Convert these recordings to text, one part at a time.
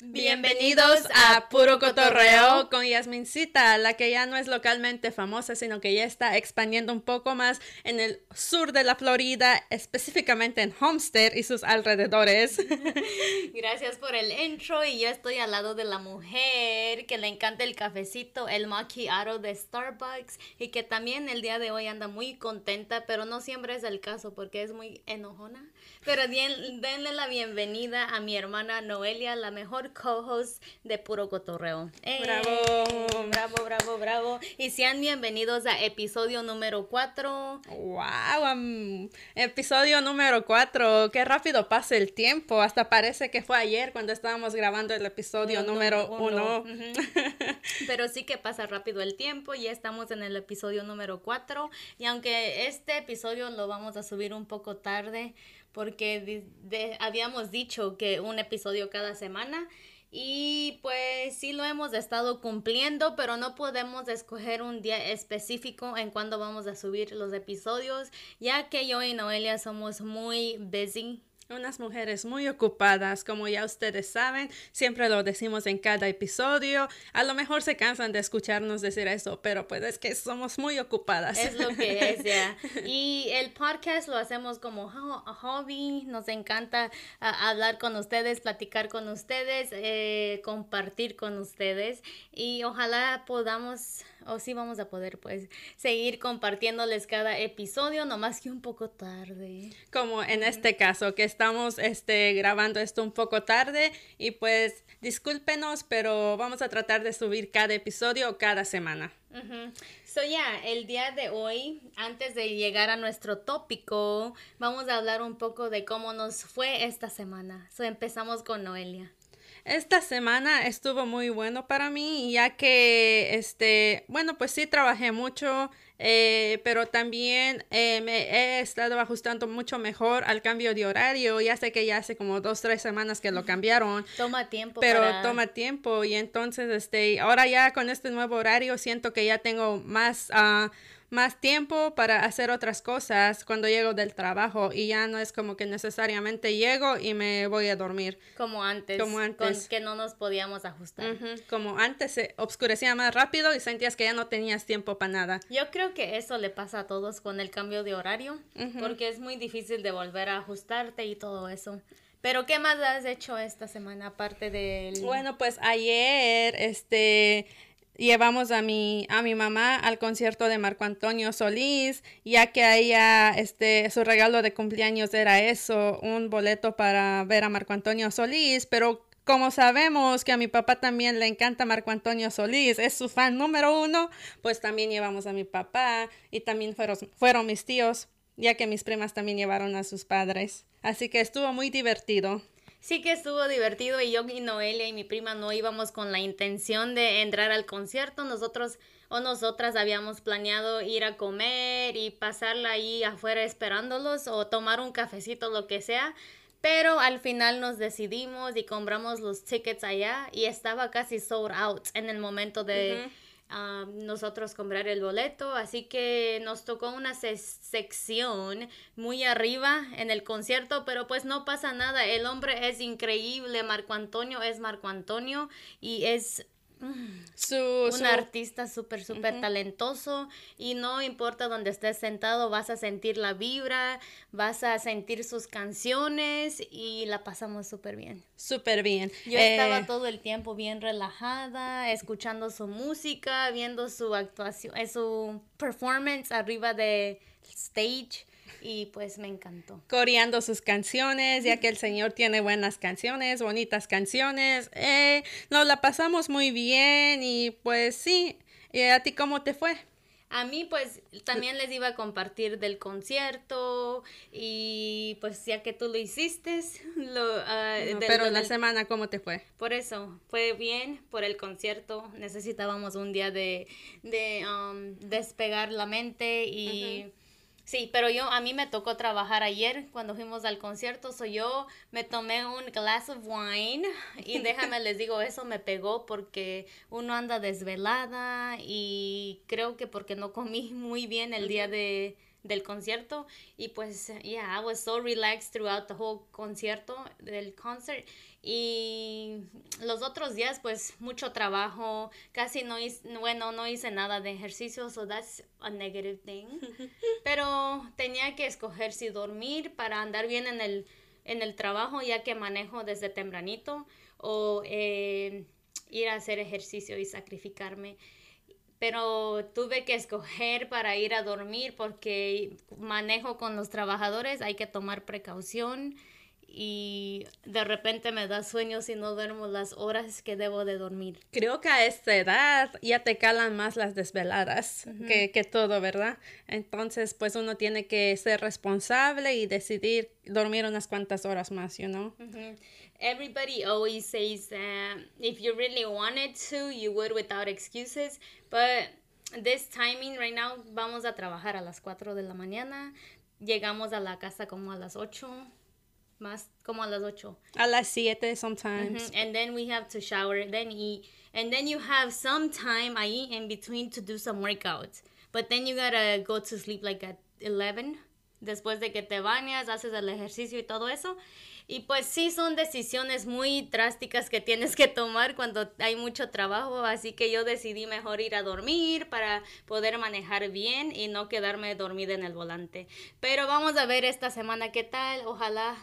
Bienvenidos a Puro Cotorreo con Yasmincita, la que ya no es localmente famosa, sino que ya está expandiendo un poco más en el sur de la Florida, específicamente en Homestead y sus alrededores. Gracias por el intro y yo estoy al lado de la mujer que le encanta el cafecito, el macchiato de Starbucks y que también el día de hoy anda muy contenta, pero no siempre es el caso porque es muy enojona. Pero denle la bienvenida a mi hermana Noelia, la mejor co-host de Puro Cotorreo. ¡Eh! ¡Bravo! Bravo, bravo, bravo. Y sean bienvenidos a episodio número 4. ¡Wow! episodio número 4. Qué rápido pasa el tiempo. Hasta parece que fue ayer cuando estábamos grabando el episodio número 1. Pero sí que pasa rápido el tiempo. Ya estamos en el episodio número 4. Y aunque este episodio lo vamos a subir un poco tarde, porque habíamos dicho que un episodio cada semana y pues sí lo hemos estado cumpliendo, pero no podemos escoger un día específico en cuando vamos a subir los episodios, ya que yo y Noelia somos muy busy unas mujeres muy ocupadas, como ya ustedes saben, siempre lo decimos en cada episodio. A lo mejor se cansan de escucharnos decir eso, pero pues es que somos muy ocupadas. Es lo que es, ya. Y el podcast lo hacemos como hobby, nos encanta ah, hablar con ustedes, platicar con ustedes, eh, compartir con ustedes y ojalá podamos o sí vamos a poder pues seguir compartiéndoles cada episodio, nomás que un poco tarde. Como en este caso, que estamos este, grabando esto un poco tarde y pues discúlpenos, pero vamos a tratar de subir cada episodio cada semana. So ya, el día de hoy, antes de llegar a nuestro tópico, vamos a hablar un poco de cómo nos fue esta semana. So empezamos con Noelia. Esta semana estuvo muy bueno para mí, ya que, este, bueno, pues sí trabajé mucho, eh, pero también eh, me he estado ajustando mucho mejor al cambio de horario. Ya sé que ya hace como dos, tres semanas que lo cambiaron. Toma tiempo. Pero toma tiempo y entonces, este, ahora ya con este nuevo horario siento que ya tengo más... Uh, más tiempo para hacer otras cosas cuando llego del trabajo y ya no es como que necesariamente llego y me voy a dormir. Como antes. Como antes. Con que no nos podíamos ajustar. Como antes se obscurecía más rápido y sentías que ya no tenías tiempo para nada. Yo creo que eso le pasa a todos con el cambio de horario porque es muy difícil de volver a ajustarte y todo eso. Pero ¿qué más has hecho esta semana aparte del Bueno, pues ayer este llevamos a mi, a mi mamá al concierto de Marco Antonio Solís, ya que a ella este, su regalo de cumpleaños era eso, un boleto para ver a Marco Antonio Solís, pero como sabemos que a mi papá también le encanta Marco Antonio Solís, es su fan número uno, pues también llevamos a mi papá y también fueron, fueron mis tíos, ya que mis primas también llevaron a sus padres. Así que estuvo muy divertido sí que estuvo divertido y yo y Noelia y mi prima no íbamos con la intención de entrar al concierto. Nosotros o nosotras habíamos planeado ir a comer y pasarla ahí afuera esperándolos o tomar un cafecito, lo que sea. Pero al final nos decidimos y compramos los tickets allá y estaba casi sold out en el momento de nosotros comprar el boleto, así que nos tocó una sección muy arriba en el concierto, pero pues no pasa nada, el hombre es increíble, Marco Antonio es Marco Antonio y es su, un artista súper, súper talentoso y no importa donde estés sentado, vas a sentir la vibra, vas a sentir sus canciones y la pasamos súper bien. Súper bien. Yo estaba eh, todo el tiempo bien relajada, escuchando su música, viendo su actuación, eh, su performance arriba de stage y pues me encantó. Coreando sus canciones, ya que el Señor tiene buenas canciones, bonitas canciones. Eh, nos la pasamos muy bien y pues sí, ¿Y ¿a ti cómo te fue? A mí pues también les iba a compartir del concierto y pues ya que tú lo hiciste, lo, ah, pero la semana ¿cómo te fue? Por eso, fue bien por el concierto, necesitábamos un día de, de um, despegar la mente y... Sí, pero yo, a mí me tocó trabajar ayer cuando fuimos al concierto, so yo me tomé un glass of wine y déjame les digo, eso me pegó porque uno anda desvelada y creo que porque no comí muy bien el día de, del concierto y pues yeah I was so relaxed throughout the whole concierto del concert Y los otros días, pues mucho trabajo, casi no hice, bueno, no hice nada de ejercicio, so that's a negative thing. Pero tenía que escoger si dormir para andar bien en el, en el trabajo, ya que manejo desde tempranito, o eh, ir a hacer ejercicio y sacrificarme pero tuve que escoger para ir a dormir porque manejo con los trabajadores, hay que tomar precaución y de repente me da sueño si no duermo las horas que debo de dormir. Creo que a esta edad ya te calan más las desveladas que, que, todo, ¿verdad? Entonces, pues uno tiene que ser responsable y decidir dormir unas cuantas horas más, you know? Everybody always says that if you really wanted to, you would without excuses, but this timing right now, vamos a trabajar a las 4 de la mañana, llegamos a la casa como a las 8 más como a las 8. A las 7 sometimes. And then we have to shower, then eat. And then you have some time ahí in between to do some workouts. But then you gotta go to sleep like at 11. Después de que te bañas, haces el ejercicio y todo eso. Y pues sí son decisiones muy drásticas que tienes que tomar cuando hay mucho trabajo, así que yo decidí mejor ir a dormir para poder manejar bien y no quedarme dormida en el volante. Pero vamos a ver esta semana qué tal, ojalá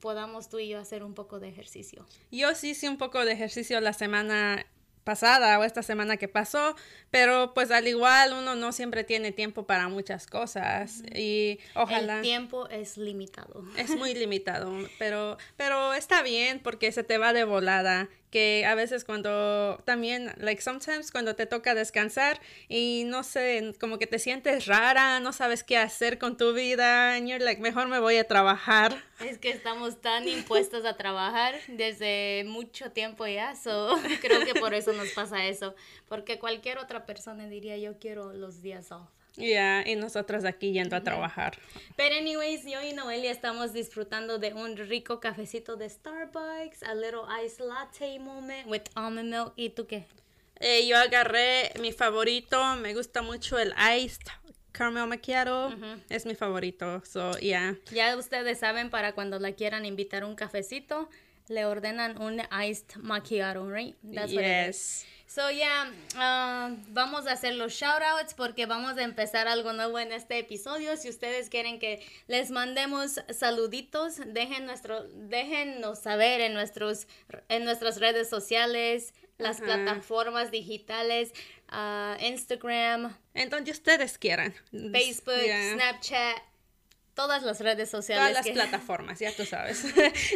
podamos tú y yo hacer un poco de ejercicio. Yo sí hice un poco de ejercicio la semana pasada o esta semana que pasó, pero pues al igual uno no siempre tiene tiempo para muchas cosas y ojalá el tiempo es limitado. Es muy limitado, pero pero está bien porque se te va de volada que a veces cuando también, like sometimes cuando te toca descansar y no sé, como que te sientes rara, no sabes qué hacer con tu vida, and you're like, mejor me voy a trabajar. Es que estamos tan impuestos a trabajar desde mucho tiempo ya, so creo que por eso nos pasa eso, porque cualquier otra persona diría yo quiero los días off. Ya, y nosotros aquí yendo a trabajar. Pero anyways, yo y Noelia estamos disfrutando de un rico cafecito de Starbucks, a little ice latte moment with almond milk. ¿Y tú qué? Eh, yo agarré mi favorito, me gusta mucho el iced caramel macchiato, es mi favorito, so yeah. Ya ustedes saben para cuando la quieran invitar un cafecito, le ordenan un iced macchiato, right? That's yes. So, yeah, uh, vamos a hacer los shoutouts porque vamos a empezar algo nuevo en este episodio. Si ustedes quieren que les mandemos saluditos, dejen nuestro, déjennos saber en, nuestros, en nuestras redes sociales, las plataformas digitales, uh, Instagram. En donde ustedes quieran. Facebook, Snapchat todas las redes sociales. Todas las plataformas, ya tú sabes.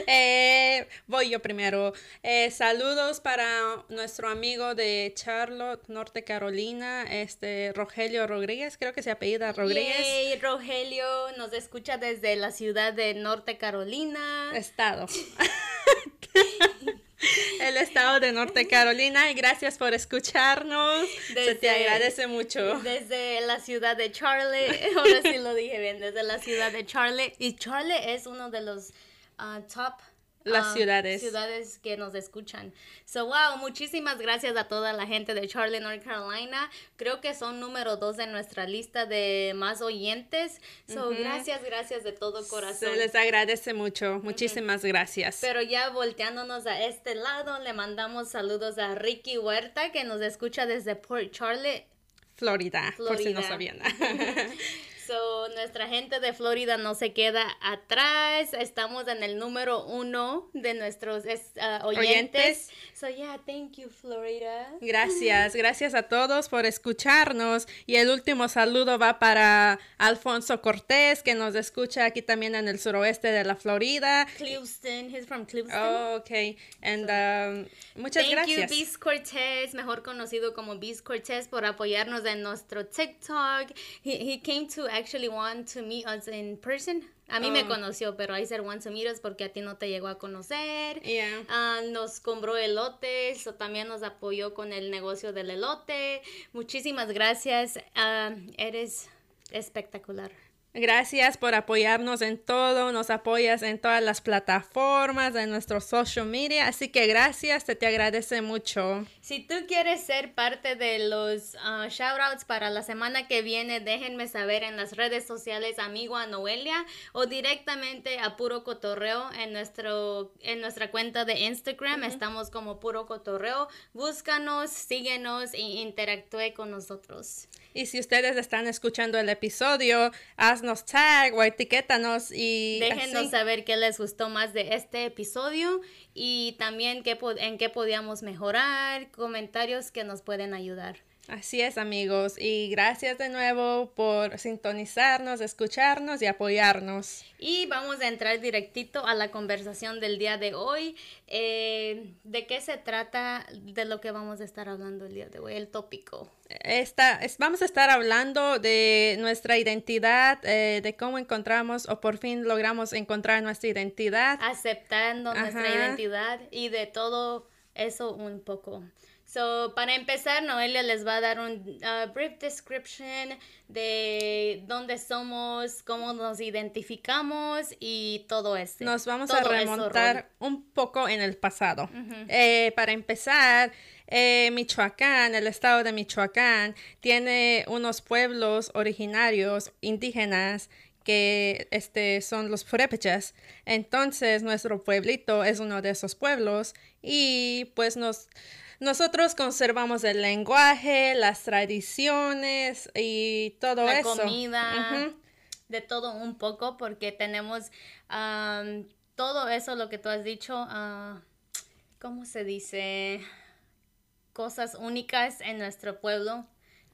Eh, voy yo primero. Eh, saludos para nuestro amigo de Charlotte, Norte Carolina, este Rogelio Rodríguez, creo que se apellida Rodríguez. Yay, Rogelio nos escucha desde la ciudad de Norte Carolina. Estado. el estado de Norte Carolina y gracias por escucharnos. Se te agradece mucho. Desde la ciudad de Charlotte, ahora sí lo dije bien, desde la ciudad de Charlotte. Y Charlotte es uno de los uh, top las ciudades. Ciudades que nos escuchan. So, wow, muchísimas gracias a toda la gente de Charlotte, North Carolina. Creo que son número dos en nuestra lista de más oyentes. So, gracias, gracias de todo corazón. Se les agradece mucho. Muchísimas gracias. Pero ya volteándonos a este lado, le mandamos saludos a Ricky Huerta, que nos escucha desde Port Charlotte. Florida, Florida. por si no sabían. So, nuestra gente de Florida no se queda atrás. Estamos en el número uno de nuestros uh, oyentes. So, yeah, thank you, Florida. Gracias, gracias a todos por escucharnos. Y el último saludo va para Alfonso Cortés, que nos escucha aquí también en el suroeste de la Florida. Clewiston, he's from Clewiston. Oh, ok. And um, muchas gracias. Thank you, Beast Cortés, mejor conocido como Beast Cortés, por apoyarnos en nuestro TikTok. He, he came to actually want to meet us in person. A mí me oh. conoció, pero I said want to meet us porque a ti no te llegó a conocer. Yeah. Uh, nos compró elotes, o también nos apoyó con el negocio del elote. Muchísimas gracias. Uh, eres espectacular. Gracias por apoyarnos en todo, nos apoyas en todas las plataformas, en nuestros social media, así que gracias, te, te agradece mucho. Si tú quieres ser parte de los uh, shoutouts para la semana que viene, déjenme saber en las redes sociales amigo a Noelia o directamente a Puro Cotorreo en, nuestro, en nuestra cuenta de Instagram, estamos como Puro Cotorreo, búscanos, síguenos e interactúe con nosotros. Y si ustedes están escuchando el episodio, haznos tag o etiquétanos y... Déjenos saber qué les gustó más de este episodio y también qué, en qué podíamos mejorar, comentarios que nos pueden ayudar. Así es amigos y gracias de nuevo por sintonizarnos, escucharnos y apoyarnos. Y vamos a entrar directito a la conversación del día de hoy. Eh, ¿De qué se trata de lo que vamos a estar hablando el día de hoy? El tópico. Esta, es, vamos a estar hablando de nuestra identidad, eh, de cómo encontramos o por fin logramos encontrar nuestra identidad. Aceptando nuestra identidad y de todo eso un poco. So, para empezar, Noelia les va a dar un uh, brief description de dónde somos, cómo nos identificamos y todo eso. Nos vamos a remontar un poco en el pasado. Eh, para empezar, eh, Michoacán, el estado de Michoacán, tiene unos pueblos originarios indígenas que este, son los purépechas. Entonces, nuestro pueblito es uno de esos pueblos y pues nos nosotros conservamos el lenguaje, las tradiciones y todo eso. La comida, de todo un poco, porque tenemos todo eso, lo que tú has dicho, uh, ¿cómo se dice? Cosas únicas en nuestro pueblo.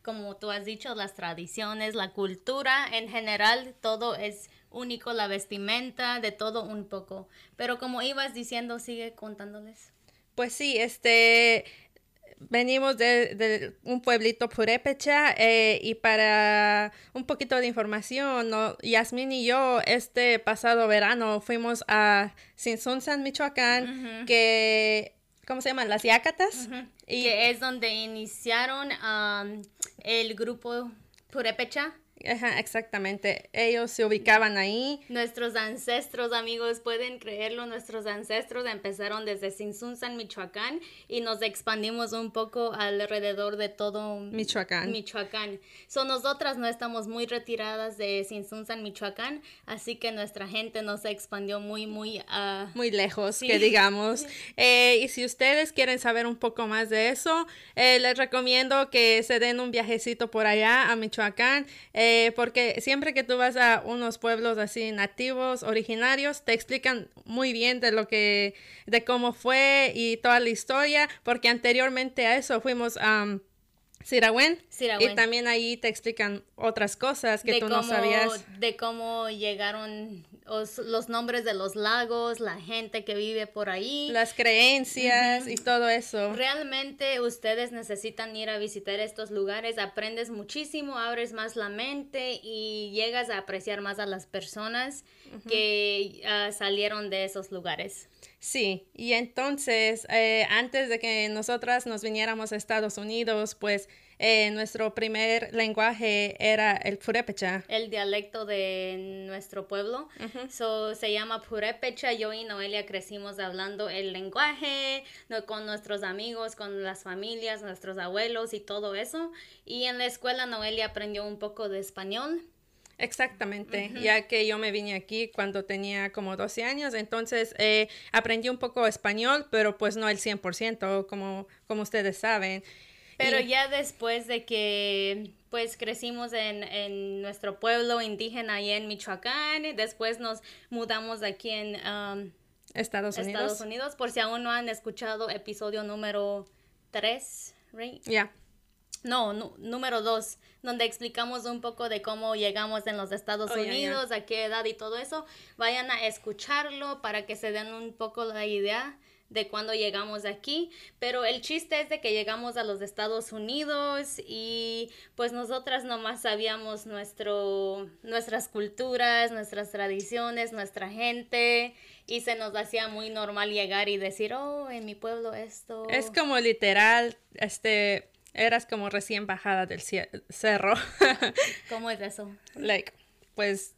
Como tú has dicho, las tradiciones, la cultura en general, todo es único, la vestimenta, de todo un poco. Pero como ibas diciendo, sigue contándoles. Pues sí, este, venimos de, un pueblito purépecha eh, y para un poquito de información, ¿no? Yasmín y yo este pasado verano fuimos a Sinsunzan, Michoacán, que, ¿cómo se llaman? Las Yacatas. y que es donde iniciaron el grupo purépecha Ajá, exactamente. Ellos se ubicaban ahí. Nuestros ancestros, amigos, pueden creerlo, nuestros ancestros empezaron desde Sinsunzan, Michoacán, y nos expandimos un poco alrededor de todo Michoacán. Michoacán. So, nosotras no estamos muy retiradas de Sinsunzan, Michoacán, así que nuestra gente nos expandió muy, muy... Uh... Muy lejos, que digamos. Eh, y si ustedes quieren saber un poco más de eso, eh, les recomiendo que se den un viajecito por allá a Michoacán. Eh, eh, porque siempre que tú vas a unos pueblos así nativos, originarios, te explican muy bien de lo que, de cómo fue y toda la historia, porque anteriormente a eso fuimos a... Siragüen. Y también ahí te explican otras cosas que tú no sabías. De cómo llegaron los, nombres de los lagos, la gente que vive por ahí. Las creencias y todo eso. Realmente ustedes necesitan ir a visitar estos lugares, aprendes muchísimo, abres más la mente y llegas a apreciar más a las personas que ah, salieron de esos lugares. Sí, y entonces, eh, antes de que nosotras nos viniéramos a Estados Unidos, pues eh, nuestro primer lenguaje era el purépecha. El dialecto de nuestro pueblo. se llama purépecha. Yo y Noelia crecimos hablando el lenguaje con nuestros amigos, con las familias, nuestros abuelos y todo eso. Y en la escuela Noelia aprendió un poco de español. Exactamente, ya que yo me vine aquí cuando tenía como 12 años, entonces eh, aprendí un poco español, pero pues no el 100%, como, como ustedes saben. Pero ya después de que pues crecimos en, en, nuestro pueblo indígena y en Michoacán, después nos mudamos aquí en um, Estados Unidos. Estados Unidos, por si aún no han escuchado episodio número 3, right? Ya. No, número 2, donde explicamos un poco de cómo llegamos en los Estados oh, Unidos, a qué edad y todo eso. Vayan a escucharlo para que se den un poco la idea de cuando llegamos aquí, pero el chiste es de que llegamos a los Estados Unidos y pues nosotras nomás sabíamos nuestro, nuestras culturas, nuestras tradiciones, nuestra gente y se nos hacía muy normal llegar y decir, oh, en mi pueblo esto. Es como literal, este, eras como recién bajada del cerro. ¿Cómo es eso? Like, pues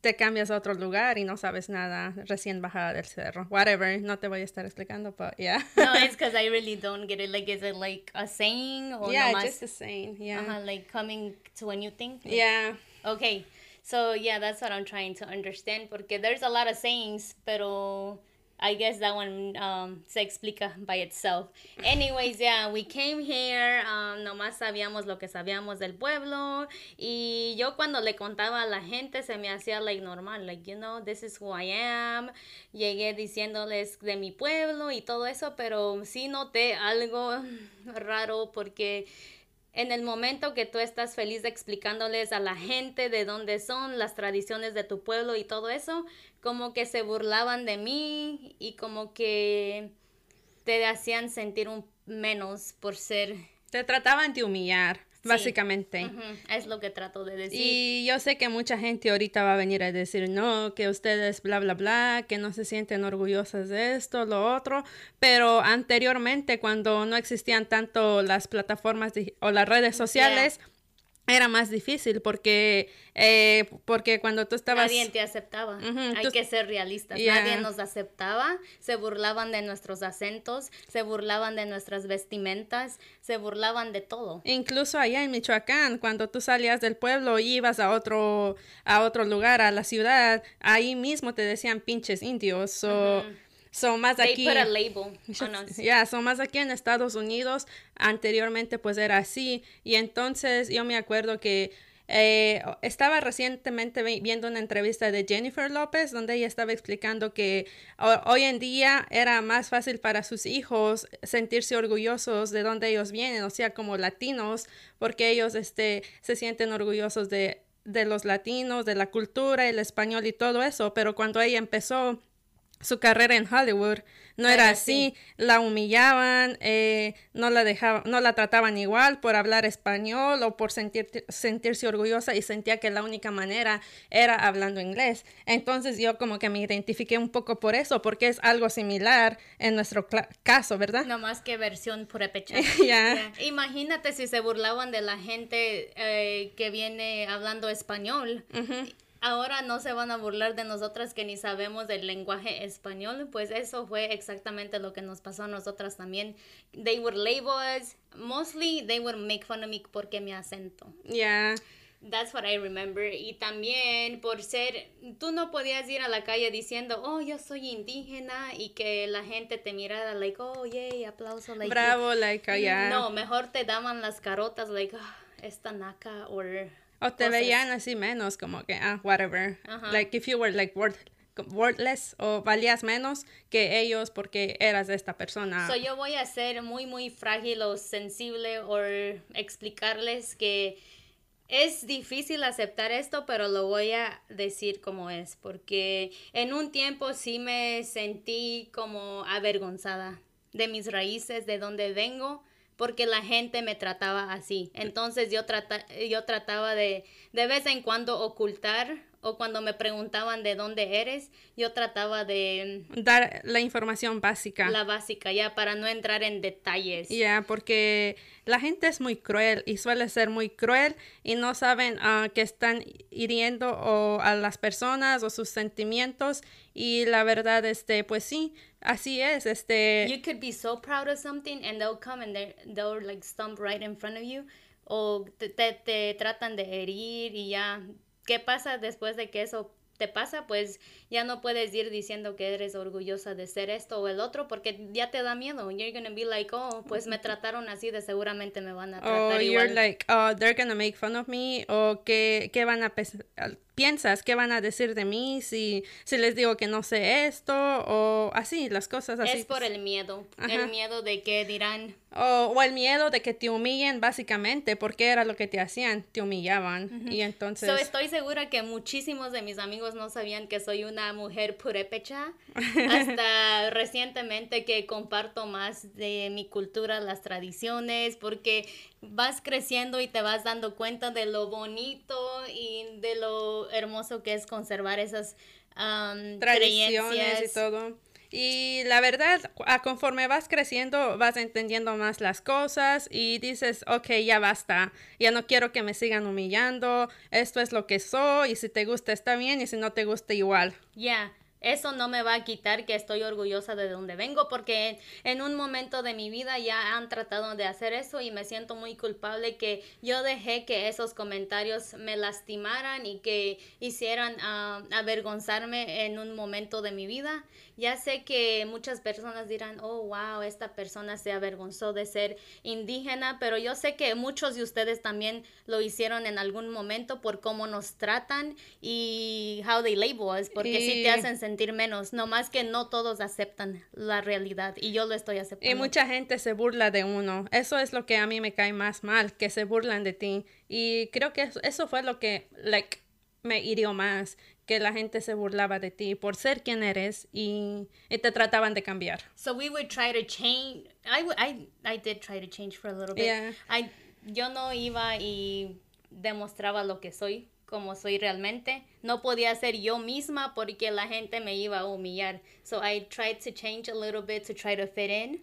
te cambias a otro lugar y no sabes nada recién bajada del cerro. Whatever, no te voy a estar explicando, but yeah. no, it's because I really don't get it. Like, is it like a saying or Yeah, just a saying, yeah. Uh-huh, like coming to a new thing? Like, yeah. Okay, so yeah, that's what I'm trying to understand porque there's a lot of sayings, pero I guess that one um, se explica by itself. Anyways, yeah, we came here, um, nomás sabíamos lo que sabíamos del pueblo y yo cuando le contaba a la gente se me hacía like normal, like you know, this is who I am. Llegué diciéndoles de mi pueblo y todo eso, pero sí noté algo raro porque en el momento que tú estás feliz explicándoles a la gente de dónde son las tradiciones de tu pueblo y todo eso, como que se burlaban de mí y como que te hacían sentir un menos por ser... Te trataban de humillar. Básicamente. Es lo que trato de decir. Y yo sé que mucha gente ahorita va a venir a decir, no, que ustedes bla, bla, bla, que no se sienten orgullosas de esto, lo otro, pero anteriormente cuando no existían tanto las plataformas o las redes sociales, era más difícil porque eh, porque cuando tú estabas nadie te aceptaba. Hay que ser realistas. Nadie nos aceptaba. Se burlaban de nuestros acentos se burlaban de nuestras vestimentas se burlaban de todo. Incluso allá en Michoacán cuando tú salías del pueblo y ibas a otro a otro lugar a la ciudad ahí mismo te decían pinches indios o son más aquí. Ya, son más aquí en Estados Unidos. Anteriormente pues era así. Y entonces yo me acuerdo que eh, estaba recientemente viendo una entrevista de Jennifer López donde ella estaba explicando que hoy en día era más fácil para sus hijos sentirse orgullosos de donde ellos vienen, o sea, como latinos, porque ellos este, se sienten orgullosos de, de los latinos, de la cultura, el español y todo eso, pero cuando ella empezó su carrera en Hollywood no era así, la humillaban, eh, no la dejaban, no la trataban igual por hablar español o por sentir, sentirse orgullosa y sentía que la única manera era hablando inglés. Entonces yo como que me identifiqué un poco por eso, porque es algo similar en nuestro caso, ¿verdad? No más que versión purépecha. Imagínate si se burlaban de la gente eh, que viene hablando español ahora no se van a burlar de nosotras que ni sabemos del lenguaje español, pues eso fue exactamente lo que nos pasó a nosotras también. They would label us, mostly they would make fun of me porque mi acento. Yeah. That's what I remember. Y también por ser, tú no podías ir a la calle diciendo, oh, yo soy indígena y que la gente te mirara, like, oh, yay, aplauso, like. Bravo, like, yeah. No, mejor te daban las carotas, like, oh, esta naca, or o te veían así menos, como que, ah, whatever. Like if you were like worth, worthless o valías menos que ellos porque eras de esta persona. So yo voy a ser muy, muy frágil o sensible o explicarles que es difícil aceptar esto, pero lo voy a decir como es, porque en un tiempo sí me sentí como avergonzada de mis raíces, de dónde vengo porque la gente me trataba así. Entonces yo, trata, yo trataba de de vez en cuando ocultar o cuando me preguntaban de dónde eres, yo trataba de dar la información básica. La básica, ya, para no entrar en detalles. Ya, porque la gente es muy cruel y suele ser muy cruel y no saben uh, que están hiriendo o a las personas o sus sentimientos y la verdad, este, pues sí, así es, este. You could be so proud of something and they'll come and they'll like stomp right in front of you o te, te, te tratan de herir y ya ¿Qué pasa después de que eso te pasa? Pues ya no puedes ir diciendo que eres orgullosa de ser esto o el otro porque ya te da miedo. You're gonna be like, oh, pues me trataron así, de seguramente me van a tratar oh, you're like, oh, they're gonna make fun of me o que, que van a piensas qué van a decir de mí si, si les digo que no sé esto o así, las cosas así. Es por el miedo, el miedo de que dirán. O, el miedo de que te humillen básicamente, porque era lo que te hacían, te humillaban. Y entonces... estoy segura que muchísimos de mis amigos no sabían que soy una mujer purépecha hasta recientemente que comparto más de mi cultura, las tradiciones, porque vas creciendo y te vas dando cuenta de lo bonito y de lo hermoso que es conservar esas tradiciones y todo. Y la verdad, a conforme vas creciendo, vas entendiendo más las cosas y dices, ok, ya basta, ya no quiero que me sigan humillando, esto es lo que soy y si te gusta está bien y si no te gusta igual. Ya eso no me va a quitar que estoy orgullosa de donde vengo porque en, un momento de mi vida ya han tratado de hacer eso y me siento muy culpable que yo dejé que esos comentarios me lastimaran y que hicieran uh, avergonzarme en un momento de mi vida. Ya sé que muchas personas dirán, oh, wow, esta persona se avergonzó de ser indígena, pero yo sé que muchos de ustedes también lo hicieron en algún momento por cómo nos tratan y how they label us, porque si te hacen sentir menos, no más que no todos aceptan la realidad y yo lo estoy aceptando. Y mucha gente se burla de uno. Eso es lo que a mí me cae más mal, que se burlan de ti. Y creo que eso, fue lo que like, me hirió más, que la gente se burlaba de ti por ser quien eres y, y, te trataban de cambiar. So we would try to change. I, I, I did try to change for a little bit. Yeah. I, yo no iba y demostraba lo que soy como soy realmente. No podía ser yo misma porque la gente me iba a humillar. So I tried to change a little bit to try to fit in.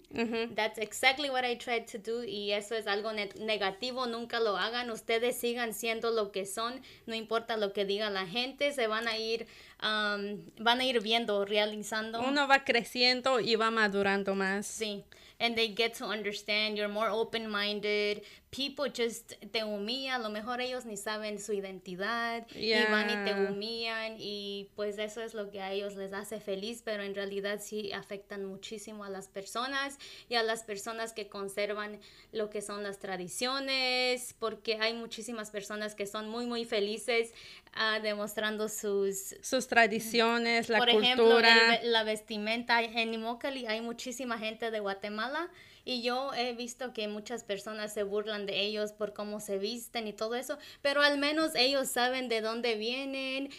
That's exactly what I tried to do y eso es algo negativo. Nunca lo hagan. Ustedes sigan siendo lo que son. No importa lo que diga la gente. Se van a ir, um, van a ir viendo, realizando. Uno va creciendo y va madurando más. Sí. And they get to understand. You're more open-minded people just te humillan, a lo mejor ellos ni saben su identidad y van y te humillan y pues eso es lo que a ellos les hace feliz, pero en realidad sí afectan muchísimo a las personas y a las personas que conservan lo que son las tradiciones, porque hay muchísimas personas que son muy muy felices uh, demostrando sus sus tradiciones, la cultura. Por ejemplo, la vestimenta en Immokalee hay muchísima gente de Guatemala y yo he visto que muchas personas se burlan de ellos por cómo se visten y todo eso, pero al menos ellos saben de dónde vienen,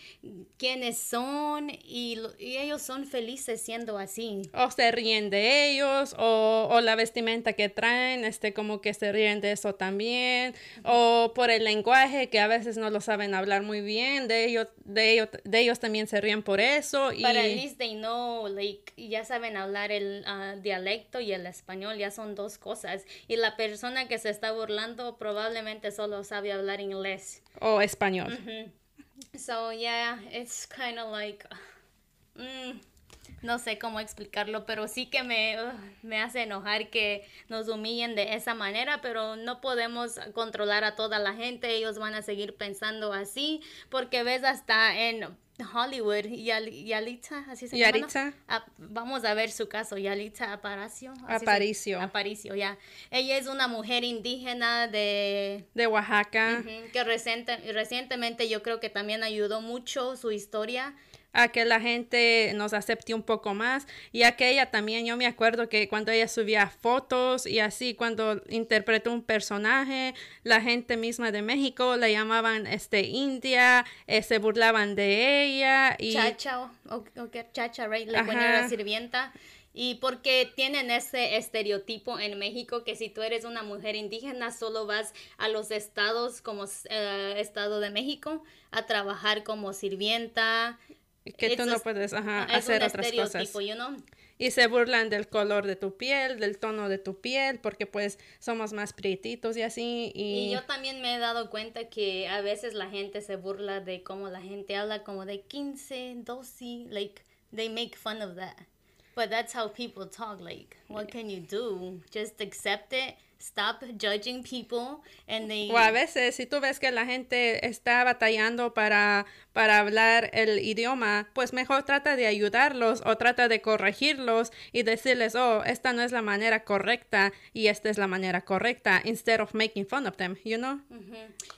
quiénes son y, ellos son felices siendo así. O se ríen de ellos o, o, la vestimenta que traen, este como que se ríen de eso también, o por el lenguaje que a veces no lo saben hablar muy bien, de ellos, de ellos, de ellos también se ríen por eso. Y... Para at least they know, like, ya saben hablar el ah, dialecto y el español, ya son dos cosas. Y la persona que se está burlando probablemente solo sabe hablar inglés. O español. So, yeah, it's kind of like... Mm, no sé cómo explicarlo, pero sí que me, me hace enojar que nos humillen de esa manera, pero no podemos controlar a toda la gente, ellos van a seguir pensando así, porque ves hasta en Hollywood, Yalitza, así se llama. Ah, vamos a ver su caso, Yalitza Aparicio. Aparicio. Aparicio, ya. Ella es una mujer indígena de... De Oaxaca. que reciente, recientemente yo creo que también ayudó mucho su historia a que la gente nos acepte un poco más y a que ella también, yo me acuerdo que cuando ella subía fotos y así, cuando interpretó un personaje, la gente misma de México la llamaban este India, eh, se burlaban de ella y... Chacha, o, chacha, right? Le ponían sirvienta. Y porque tienen ese estereotipo en México que si tú eres una mujer indígena solo vas a los estados como eh, Estado de México a trabajar como sirvienta, que tú no puedes hacer otras cosas. Y se burlan del color de tu piel, del tono de tu piel, porque pues somos más prietitos y así. Y... y yo también me he dado cuenta que a veces la gente se burla de cómo la gente habla como de 15, 12, like they make fun of that. But that's how people talk, like what can you do? Just accept it stop judging people and they... O a veces si tú ves que la gente está batallando para, para hablar el idioma, pues mejor trata de ayudarlos o trata de corregirlos y decirles, oh, esta no es la manera correcta y esta es la manera correcta, instead of making fun of them, you know?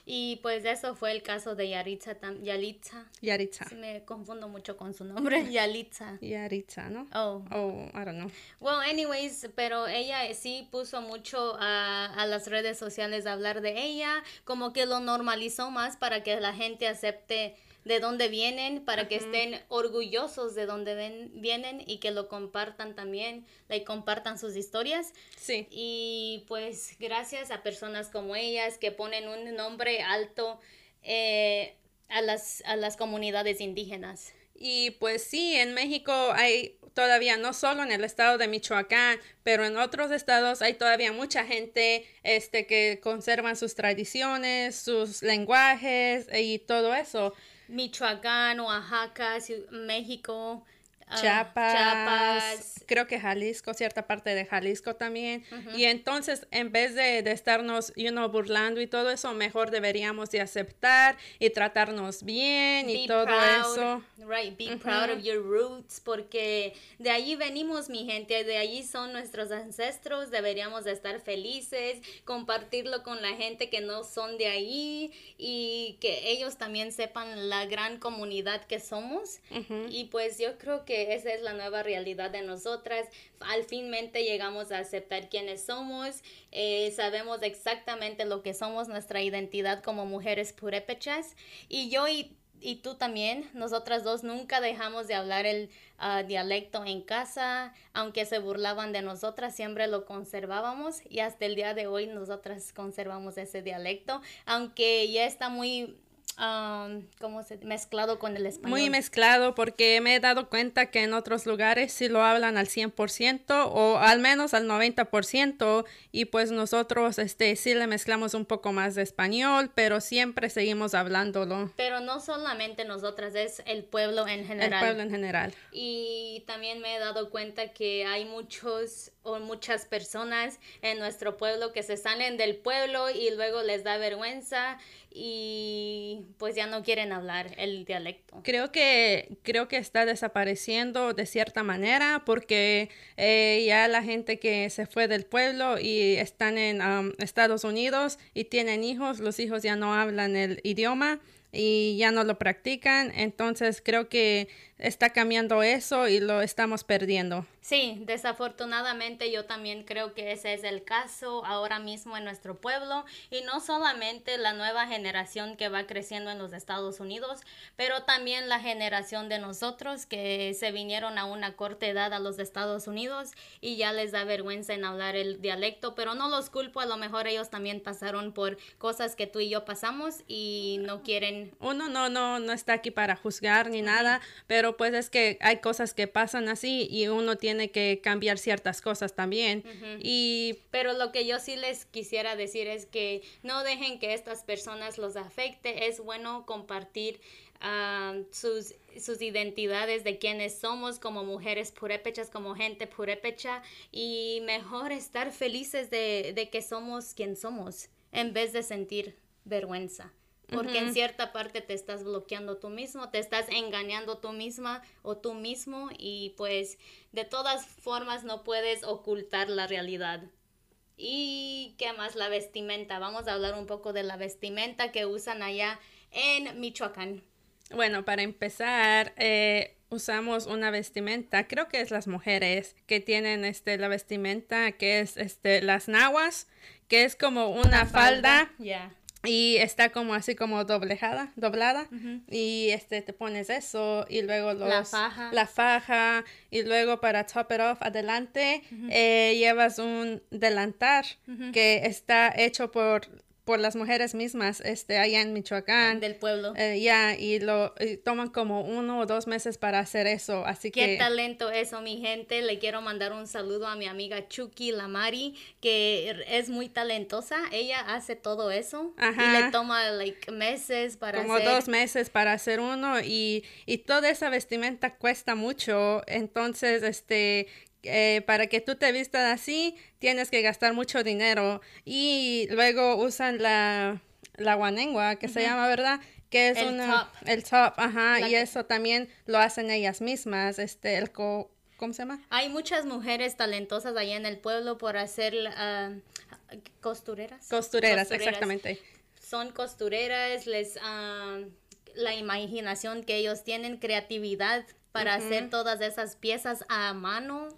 Y pues eso fue el caso de Yaritza, Yalitza. Yaritza. me confundo mucho con su nombre, Yalitza. Yaritza, ¿no? Oh. Oh, I don't know. Well, anyways, pero ella sí puso mucho a a, las redes sociales hablar de ella, como que lo normalizó más para que la gente acepte de dónde vienen, para que estén orgullosos de dónde ven, vienen y que lo compartan también, like, compartan sus historias. Sí. Y pues gracias a personas como ellas que ponen un nombre alto eh, a, las, a las comunidades indígenas. Y pues sí, en México hay todavía, no solo en el estado de Michoacán, pero en otros estados hay todavía mucha gente este, que conservan sus tradiciones, sus lenguajes y todo eso. Michoacán, Oaxaca, México, Ah, Chiapas, creo que Jalisco, cierta parte de Jalisco también. Y entonces, en vez de, de estarnos, you know, burlando y todo eso, mejor deberíamos de aceptar y tratarnos bien y todo eso. Right, be proud of your roots, porque de allí venimos, mi gente, de allí son nuestros ancestros, deberíamos de estar felices, compartirlo con la gente que no son de ahí y que ellos también sepan la gran comunidad que somos. Y pues yo creo que esa es la nueva realidad de nosotras. Al finmente llegamos a aceptar quiénes somos, eh, sabemos exactamente lo que somos, nuestra identidad como mujeres purépechas. Y yo y, y tú también, nosotras dos nunca dejamos de hablar el ah, dialecto en casa, aunque se burlaban de nosotras, siempre lo conservábamos y hasta el día de hoy nosotras conservamos ese dialecto, aunque ya está muy um, ¿cómo se mezclado con el español? Muy mezclado porque me he dado cuenta que en otros lugares sí lo hablan al 100% o al menos al 90% y pues nosotros este sí le mezclamos un poco más de español, pero siempre seguimos hablándolo. Pero no solamente nosotras, es el pueblo en general. El pueblo en general. Y también me he dado cuenta que hay muchos o muchas personas en nuestro pueblo que se salen del pueblo y luego les da vergüenza y pues ya no quieren hablar el dialecto. Creo que creo que está desapareciendo de cierta manera porque eh, ya la gente que se fue del pueblo y están en um, Estados Unidos y tienen hijos, los hijos ya no hablan el idioma y ya no lo practican, entonces creo que está cambiando eso y lo estamos perdiendo. Sí, desafortunadamente yo también creo que ese es el caso ahora mismo en nuestro pueblo y no solamente la nueva generación que va creciendo en los Estados Unidos, pero también la generación de nosotros que se vinieron a una corta edad a los Estados Unidos y ya les da vergüenza en hablar el dialecto, pero no los culpo, a lo mejor ellos también pasaron por cosas que tú y yo pasamos y no quieren. Uno no no no está aquí para juzgar ni nada, pero pues es que hay cosas que pasan así y uno tiene que cambiar ciertas cosas también. Y pero lo que yo sí les quisiera decir es que no dejen que estas personas los afecte, es bueno compartir ah, sus, sus identidades de quienes somos como mujeres purépechas, como gente purépecha y mejor estar felices de, de que somos quien somos en vez de sentir vergüenza porque en cierta parte te estás bloqueando tú mismo, te estás engañando tú misma o tú mismo y pues de todas formas no puedes ocultar la realidad. ¿Y qué más? La vestimenta. Vamos a hablar un poco de la vestimenta que usan allá en Michoacán. Bueno, para empezar, eh, usamos una vestimenta, creo que es las mujeres que tienen este la vestimenta que es este las nahuas, que es como una, falda, ya y está como así como doblejada, doblada. Y este te pones eso y luego los, la faja. la faja. Y luego para top it off adelante eh, llevas un delantar que está hecho por por las mujeres mismas, este, allá en Michoacán. Del pueblo. Eh, ya, y lo toman como uno o dos meses para hacer eso, así que... Qué talento eso, mi gente. Le quiero mandar un saludo a mi amiga Chucky Lamari, que es muy talentosa. Ella hace todo eso. Y le toma, like, meses para como dos meses para hacer uno, y, y toda esa vestimenta cuesta mucho, entonces, este, eh, para que tú te vistas así, tienes que gastar mucho dinero. Y luego usan la, la guanengua, que se llama, ¿verdad? Que es el top. El top, ajá. y eso también lo hacen ellas mismas. Este, el co ¿Cómo se llama? Hay muchas mujeres talentosas allá en el pueblo por hacer ah, costureras. costureras. exactamente. Son costureras, les... Ah, la imaginación que ellos tienen, creatividad para hacer todas esas piezas a mano.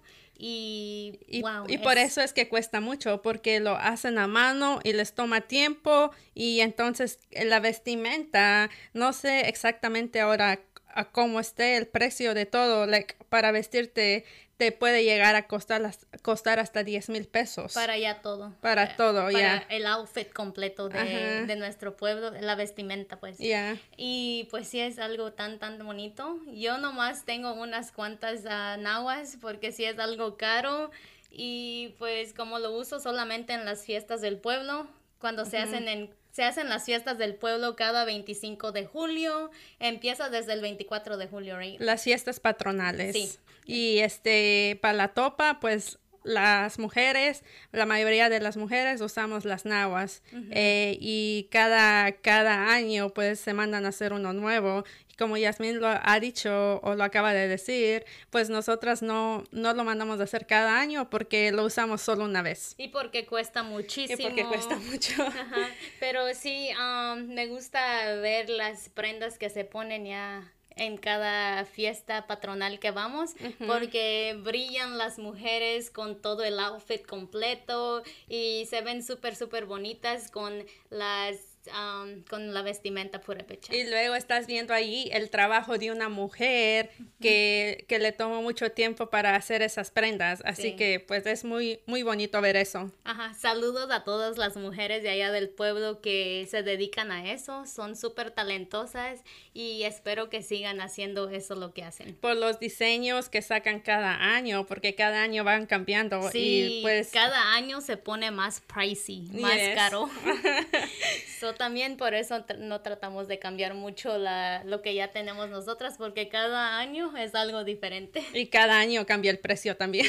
Y, y, por eso es que cuesta mucho, porque lo hacen a mano y les toma tiempo y entonces eh, la vestimenta, no sé exactamente ahora a cómo esté el precio de todo, like, para vestirte te puede llegar a costar, costar hasta 10 mil pesos. Para ya todo. Para todo, ya. Para el outfit completo de, de, nuestro pueblo, la vestimenta, pues. Ya. Y pues sí es algo tan, tan bonito. Yo nomás tengo unas cuantas uh, nahuas porque sí es algo caro y pues como lo uso solamente en las fiestas del pueblo, cuando se hacen en se hacen las fiestas del pueblo cada 25 de julio, empieza desde el 24 de julio, right? Las fiestas patronales. Sí. Y este, para la topa, pues las mujeres, la mayoría de las mujeres usamos las nahuas eh, y cada, cada año pues se mandan a hacer uno nuevo como Yasmin lo ha dicho o lo acaba de decir, pues nosotras no, no lo mandamos a hacer cada año porque lo usamos solo una vez. Y porque cuesta muchísimo. Y porque cuesta mucho. Pero sí, um, me gusta ver las prendas que se ponen ya en cada fiesta patronal que vamos porque brillan las mujeres con todo el outfit completo y se ven súper súper bonitas con las Um, con la vestimenta pura pecha. Y luego estás viendo ahí el trabajo de una mujer que, que, le tomó mucho tiempo para hacer esas prendas. Así que pues es muy, muy bonito ver eso. Ajá, saludos a todas las mujeres de allá del pueblo que se dedican a eso. Son súper talentosas y espero que sigan haciendo eso lo que hacen. Por los diseños que sacan cada año, porque cada año van cambiando. Sí, y pues cada año se pone más pricey, más caro. también por eso no tratamos de cambiar mucho la, lo que ya tenemos nosotras, porque cada año es algo diferente. Y cada año cambia el precio también.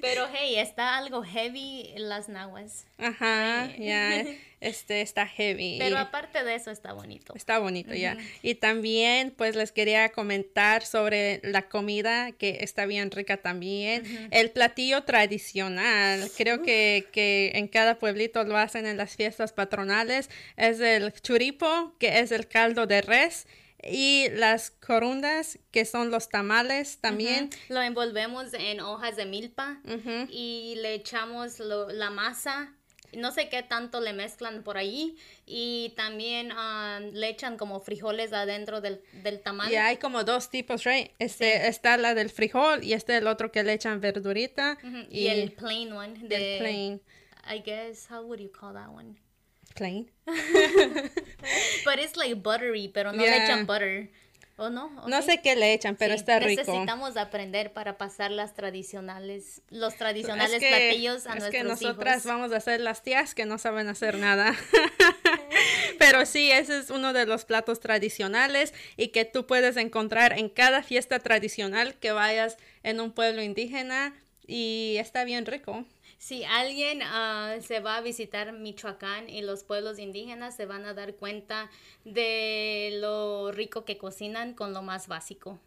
Pero hey, está algo heavy las nahuas. Ajá, ya. Este está heavy. Pero aparte de eso está bonito. Está bonito, ya. Y también pues les quería comentar sobre la comida que está bien rica también. El platillo tradicional, creo que, que en cada pueblito lo hacen en las fiestas patronales, es el churipo, que es el caldo de res. Y las corundas, que son los tamales también. Lo envolvemos en hojas de milpa y le echamos la masa no sé qué tanto le mezclan por ahí y también ah, le echan como frijoles adentro del, del tamal. Y hay como dos tipos, right? Este, Está la del frijol y este el otro que le echan verdurita. y, el plain one. De, plain. I guess, how would you call that one? Plain. But it's like buttery, pero no le echan butter. ¿O no? No sé qué le echan, pero está rico. Necesitamos aprender para pasar las tradicionales, los tradicionales platillos a es nuestros que nosotras vamos a hacer las tías que no saben hacer nada. pero sí, ese es uno de los platos tradicionales y que tú puedes encontrar en cada fiesta tradicional que vayas en un pueblo indígena y está bien rico. Si alguien ah, se va a visitar Michoacán y los pueblos indígenas, se van a dar cuenta de lo rico que cocinan con lo más básico.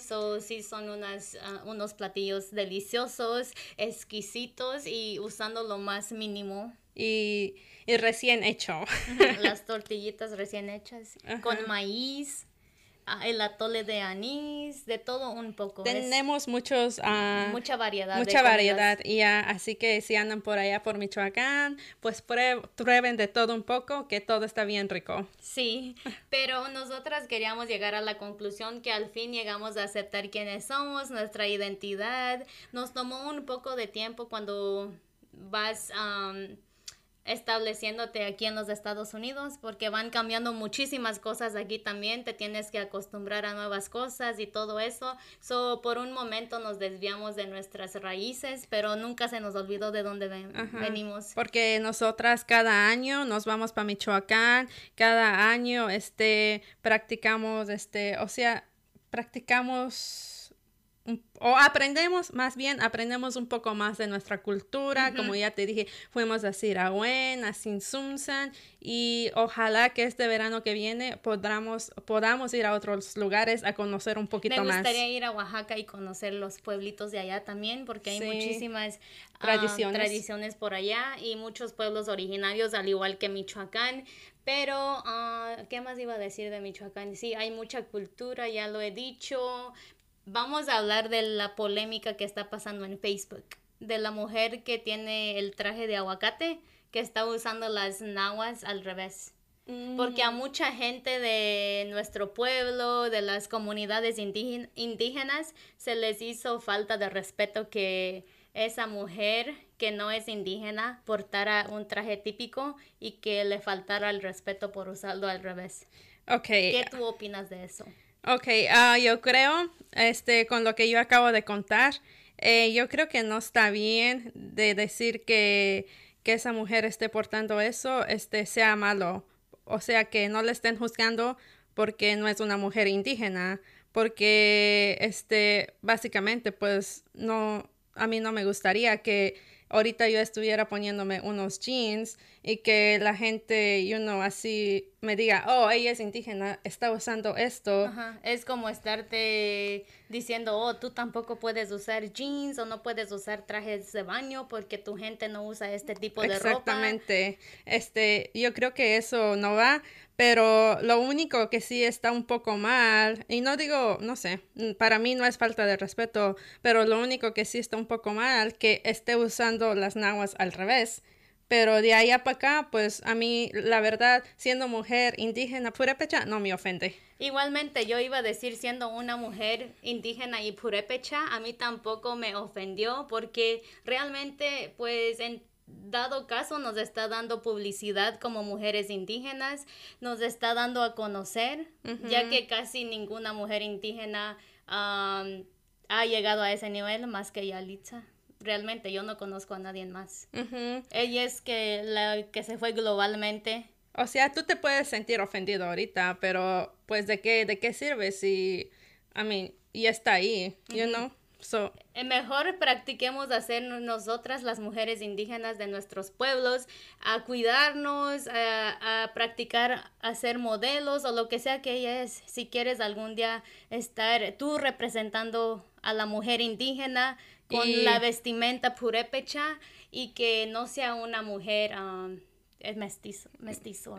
So, sí, son unas, ah, unos platillos deliciosos, exquisitos y usando lo más mínimo. Y, recién hecho. Las tortillitas recién hechas, con maíz el atole de anís, de todo un poco. Tenemos muchos... Uh, mucha variedad. Mucha variedad, y así que si andan por allá por Michoacán, pues prueben de todo un poco, que todo está bien rico. Sí, pero nosotras queríamos llegar a la conclusión que al fin llegamos a aceptar quiénes somos, nuestra identidad. Nos tomó un poco de tiempo cuando vas estableciéndote aquí en los Estados Unidos porque van cambiando muchísimas cosas aquí también, te tienes que acostumbrar a nuevas cosas y todo eso. So, por un momento nos desviamos de nuestras raíces, pero nunca se nos olvidó de dónde venimos. Porque nosotras cada año nos vamos para Michoacán, cada año este practicamos este, o sea, practicamos o aprendemos, más bien aprendemos un poco más de nuestra cultura, como ya te dije, fuimos a Sirawen, a Sinsunsan y ojalá que este verano que viene podamos, podamos ir a otros lugares a conocer un poquito más. Me gustaría ir a Oaxaca y conocer los pueblitos de allá también porque hay muchísimas ah, tradiciones. tradiciones por allá y muchos pueblos originarios al igual que Michoacán, pero, ah, ¿qué más iba a decir de Michoacán? Sí, hay mucha cultura, ya lo he dicho, vamos a hablar de la polémica que está pasando en Facebook, de la mujer que tiene el traje de aguacate, que está usando las nahuas al revés. Porque a mucha gente de nuestro pueblo, de las comunidades indígenas, se les hizo falta de respeto que esa mujer que no es indígena portara un traje típico y que le faltara el respeto por usarlo al revés. Okay. ¿Qué tú opinas de eso? Ok, uh, yo creo, este, con lo que yo acabo de contar, eh, yo creo que no está bien de decir que, que esa mujer esté portando eso, este, sea malo. O sea, que no le estén juzgando porque no es una mujer indígena, porque, este, básicamente, pues, no, a mí no me gustaría que ahorita yo estuviera poniéndome unos jeans y que la gente, you know, así me diga, oh, ella es indígena, está usando esto. Ajá. Es como estarte diciendo, oh, tú tampoco puedes usar jeans o no puedes usar trajes de baño porque tu gente no usa este tipo de ropa. Exactamente. Este, yo creo que eso no va, pero lo único que sí está un poco mal, y no digo, no sé, para mí no es falta de respeto, pero lo único que sí está un poco mal, que esté usando las nahuas al revés. Pero de ahí para acá, pues a mí, la verdad, siendo mujer indígena purépecha, no me ofende. Igualmente, yo iba a decir, siendo una mujer indígena y purépecha, a mí tampoco me ofendió porque realmente, pues en dado caso nos está dando publicidad como mujeres indígenas, nos está dando a conocer, ya que casi ninguna mujer indígena ha llegado a ese nivel más que Yalitza realmente yo no conozco a nadie más. Ella es que la que se fue globalmente. O sea, tú te puedes sentir ofendido ahorita, pero pues de qué de qué sirve si I mean, ya está ahí, you know? So, eh, Mejor practiquemos hacer nosotras las mujeres indígenas de nuestros pueblos, a cuidarnos, a, a, practicar, a ser modelos o lo que sea que ella es. Si quieres algún día estar tú representando a la mujer indígena, con la vestimenta purépecha y que no sea una mujer um, es mestizo, mestizo.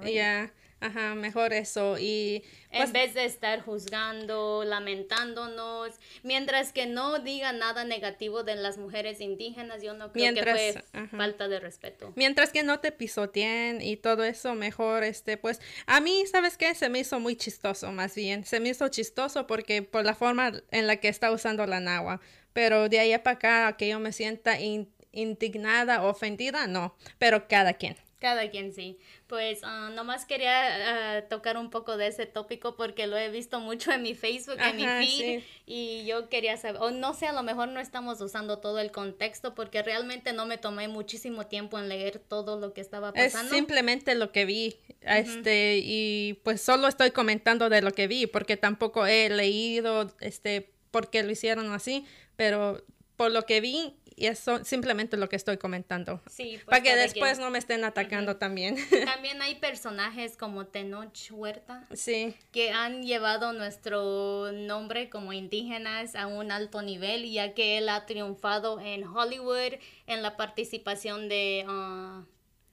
Ajá, mejor eso y en pues vez de estar juzgando, lamentándonos, mientras que no diga nada negativo de las mujeres indígenas, yo no creo que fue falta de respeto. Mientras que no te pisoteen y todo eso, mejor este pues a mí, ¿sabes qué? Se me hizo muy chistoso, más bien. Se me hizo chistoso porque por la forma en la que está usando la nagua pero de ahí para acá que yo me sienta indignada, ofendida, no, pero cada quien. Cada quien sí. Pues uh, nomás quería ah, tocar un poco de ese tópico porque lo he visto mucho en mi Facebook, en mi feed, y yo quería saber, o no sé, a lo mejor no estamos usando todo el contexto porque realmente no me tomé muchísimo tiempo en leer todo lo que estaba pasando. Es simplemente lo que vi, este, y pues solo estoy comentando de lo que vi porque tampoco he leído, este, por qué lo hicieron así, pero por lo que vi, y eso simplemente lo que estoy comentando. Sí, pues, para que después no me estén atacando también. También hay personajes como Tenoch Huerta. Sí. Que han llevado nuestro nombre como indígenas a un alto nivel, ya que él ha triunfado en Hollywood en la participación de uh,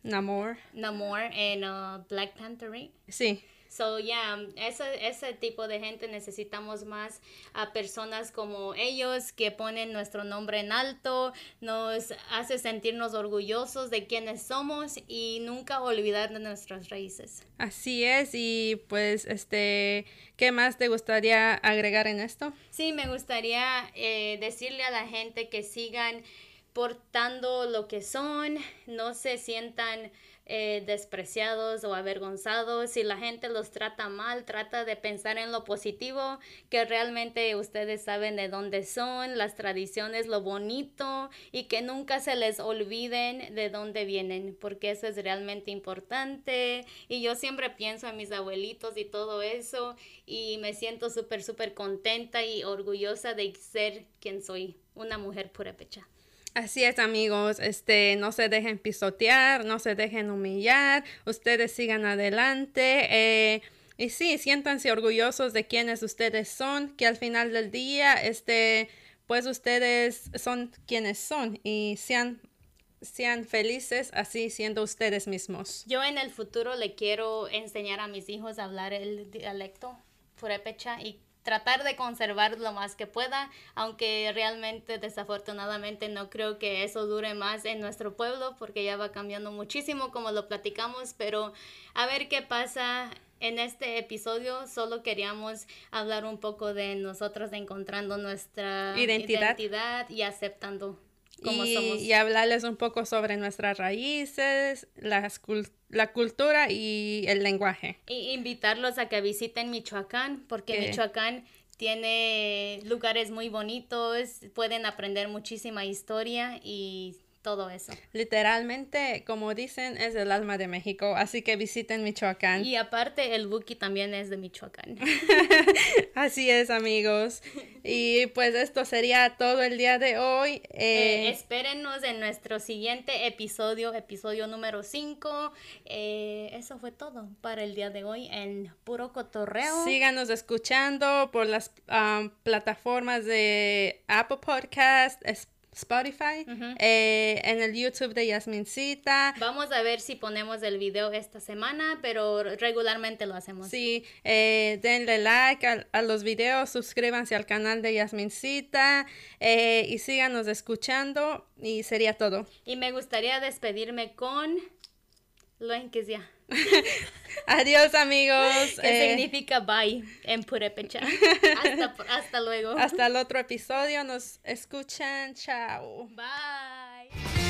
Namor. Namor en uh, Black Panther. Sí. So, yeah, ese, ese tipo de gente necesitamos más a personas como ellos que ponen nuestro nombre en alto, nos hace sentirnos orgullosos de quienes somos y nunca olvidar de nuestras raíces. Así es, y pues, este, ¿qué más te gustaría agregar en esto? Sí, me gustaría eh, decirle a la gente que sigan portando lo que son, no se sientan eh, despreciados o avergonzados, si la gente los trata mal, trata de pensar en lo positivo, que realmente ustedes saben de dónde son, las tradiciones, lo bonito y que nunca se les olviden de dónde vienen, porque eso es realmente importante. Y yo siempre pienso en mis abuelitos y todo eso y me siento súper, súper contenta y orgullosa de ser quien soy, una mujer pura pecha. Así es, amigos. Este, no se dejen pisotear, no se dejen humillar. Ustedes sigan adelante. Eh, y sí, siéntanse orgullosos de quienes ustedes son, que al final del día, este, pues ustedes son quienes son y sean sean felices así siendo ustedes mismos. Yo en el futuro le quiero enseñar a mis hijos a hablar el dialecto purépecha y tratar de conservar lo más que pueda, aunque realmente desafortunadamente no creo que eso dure más en nuestro pueblo porque ya va cambiando muchísimo como lo platicamos, pero a ver qué pasa. En este episodio solo queríamos hablar un poco de nosotros encontrando nuestra identidad, y aceptando como somos. Y hablarles un poco sobre nuestras raíces, las la cultura y el lenguaje. Y invitarlos a que visiten Michoacán, porque Michoacán tiene lugares muy bonitos, pueden aprender muchísima historia y todo eso. Literalmente, como dicen, es el alma de México, así que visiten Michoacán. Y aparte, el Buki también es de Michoacán. así es, amigos. Y pues esto sería todo el día de hoy. Eh, eh, espérenos en nuestro siguiente episodio, episodio número 5. Eh, eso fue todo para el día de hoy en Puro Cotorreo. Síganos escuchando por las um, plataformas de Apple Podcast, Spotify Spotify, eh, en el YouTube de Yasmincita. Vamos a ver si ponemos el video esta semana, pero regularmente lo hacemos. Sí, eh, denle like a, los videos, suscríbanse al canal de Yasmincita eh, y síganos escuchando y sería todo. Y me gustaría despedirme con lo en que ya. Adiós amigos. ¿Qué eh, significa bye en Purepecha? Hasta, hasta luego. Hasta el otro episodio. Nos escuchan. Chao. Bye.